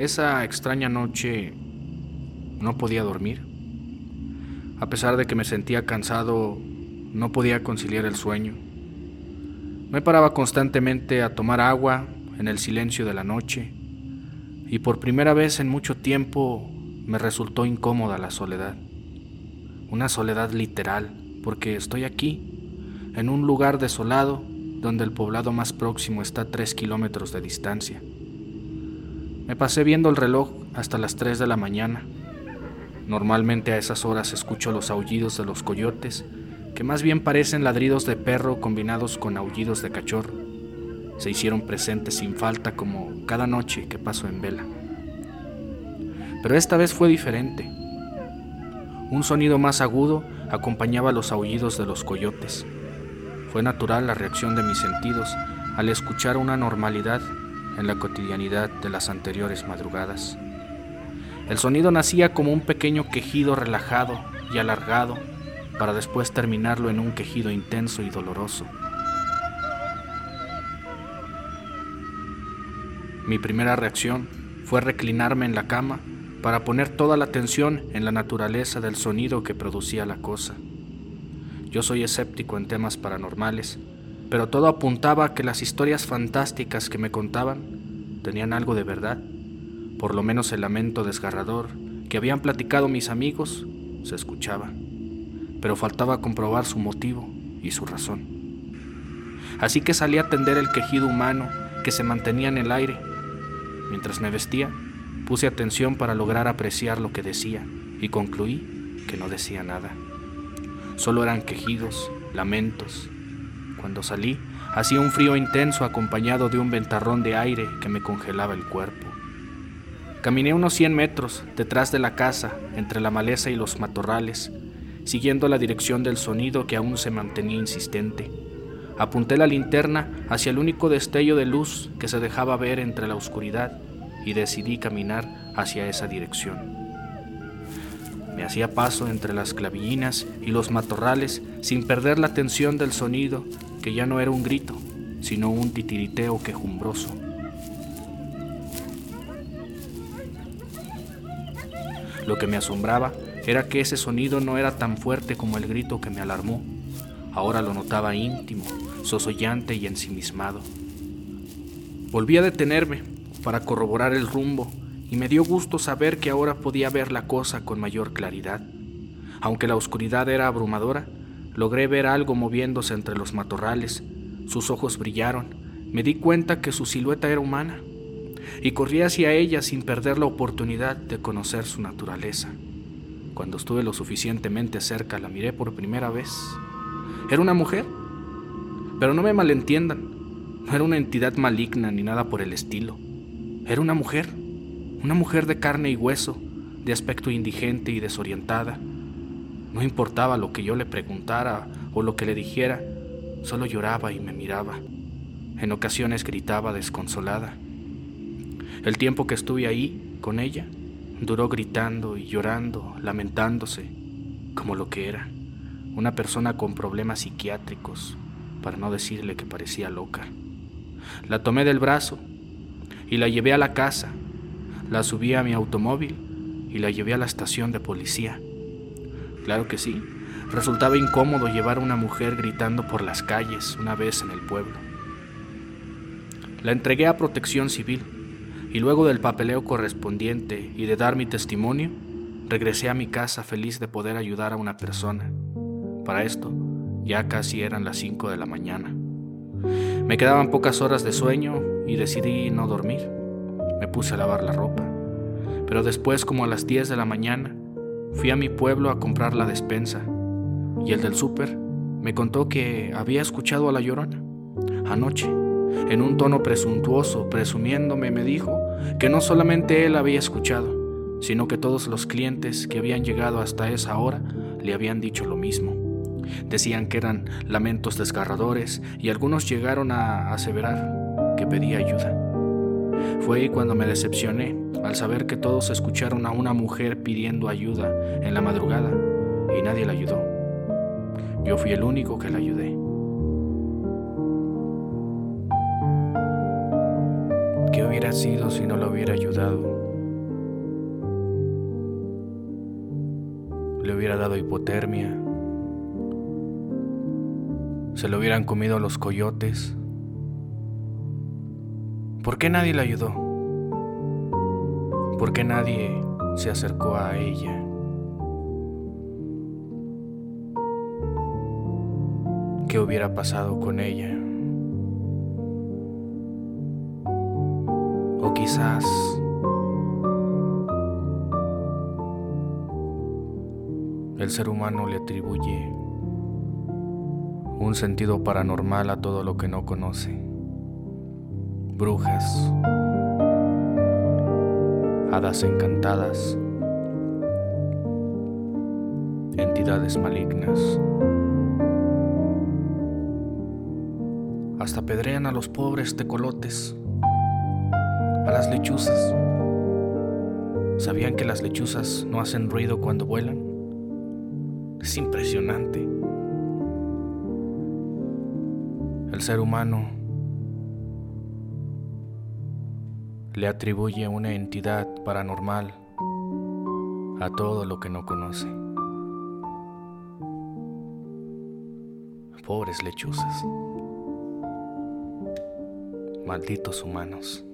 Esa extraña noche no podía dormir. A pesar de que me sentía cansado, no podía conciliar el sueño. Me paraba constantemente a tomar agua en el silencio de la noche y por primera vez en mucho tiempo me resultó incómoda la soledad. Una soledad literal, porque estoy aquí, en un lugar desolado donde el poblado más próximo está a tres kilómetros de distancia. Me pasé viendo el reloj hasta las 3 de la mañana. Normalmente a esas horas escucho los aullidos de los coyotes, que más bien parecen ladridos de perro combinados con aullidos de cachorro. Se hicieron presentes sin falta como cada noche que paso en vela. Pero esta vez fue diferente. Un sonido más agudo acompañaba los aullidos de los coyotes. Fue natural la reacción de mis sentidos al escuchar una normalidad en la cotidianidad de las anteriores madrugadas. El sonido nacía como un pequeño quejido relajado y alargado para después terminarlo en un quejido intenso y doloroso. Mi primera reacción fue reclinarme en la cama para poner toda la atención en la naturaleza del sonido que producía la cosa. Yo soy escéptico en temas paranormales, pero todo apuntaba a que las historias fantásticas que me contaban tenían algo de verdad. Por lo menos el lamento desgarrador que habían platicado mis amigos se escuchaba, pero faltaba comprobar su motivo y su razón. Así que salí a atender el quejido humano que se mantenía en el aire. Mientras me vestía, Puse atención para lograr apreciar lo que decía y concluí que no decía nada. Solo eran quejidos, lamentos. Cuando salí, hacía un frío intenso acompañado de un ventarrón de aire que me congelaba el cuerpo. Caminé unos 100 metros detrás de la casa, entre la maleza y los matorrales, siguiendo la dirección del sonido que aún se mantenía insistente. Apunté la linterna hacia el único destello de luz que se dejaba ver entre la oscuridad y decidí caminar hacia esa dirección. Me hacía paso entre las clavillinas y los matorrales sin perder la atención del sonido, que ya no era un grito, sino un titiriteo quejumbroso. Lo que me asombraba era que ese sonido no era tan fuerte como el grito que me alarmó. Ahora lo notaba íntimo, sosollante y ensimismado. Volví a detenerme para corroborar el rumbo y me dio gusto saber que ahora podía ver la cosa con mayor claridad. Aunque la oscuridad era abrumadora, logré ver algo moviéndose entre los matorrales. Sus ojos brillaron. Me di cuenta que su silueta era humana y corrí hacia ella sin perder la oportunidad de conocer su naturaleza. Cuando estuve lo suficientemente cerca la miré por primera vez. Era una mujer, pero no me malentiendan, no era una entidad maligna ni nada por el estilo. Era una mujer, una mujer de carne y hueso, de aspecto indigente y desorientada. No importaba lo que yo le preguntara o lo que le dijera, solo lloraba y me miraba. En ocasiones gritaba desconsolada. El tiempo que estuve ahí con ella duró gritando y llorando, lamentándose, como lo que era, una persona con problemas psiquiátricos, para no decirle que parecía loca. La tomé del brazo y la llevé a la casa, la subí a mi automóvil y la llevé a la estación de policía. Claro que sí, resultaba incómodo llevar a una mujer gritando por las calles una vez en el pueblo. La entregué a protección civil y luego del papeleo correspondiente y de dar mi testimonio, regresé a mi casa feliz de poder ayudar a una persona. Para esto, ya casi eran las 5 de la mañana. Me quedaban pocas horas de sueño y decidí no dormir. Me puse a lavar la ropa. Pero después, como a las 10 de la mañana, fui a mi pueblo a comprar la despensa. Y el del súper me contó que había escuchado a la llorona. Anoche, en un tono presuntuoso, presumiéndome, me dijo que no solamente él había escuchado, sino que todos los clientes que habían llegado hasta esa hora le habían dicho lo mismo. Decían que eran lamentos desgarradores y algunos llegaron a aseverar que pedía ayuda. Fue ahí cuando me decepcioné al saber que todos escucharon a una mujer pidiendo ayuda en la madrugada y nadie la ayudó. Yo fui el único que la ayudé. ¿Qué hubiera sido si no la hubiera ayudado? Le hubiera dado hipotermia. Se lo hubieran comido los coyotes ¿Por qué nadie le ayudó? ¿Por qué nadie se acercó a ella? ¿Qué hubiera pasado con ella? O quizás el ser humano le atribuye un sentido paranormal a todo lo que no conoce. Brujas, hadas encantadas, entidades malignas. Hasta pedrean a los pobres tecolotes, a las lechuzas. ¿Sabían que las lechuzas no hacen ruido cuando vuelan? Es impresionante. El ser humano le atribuye una entidad paranormal a todo lo que no conoce. Pobres lechuzas. Malditos humanos.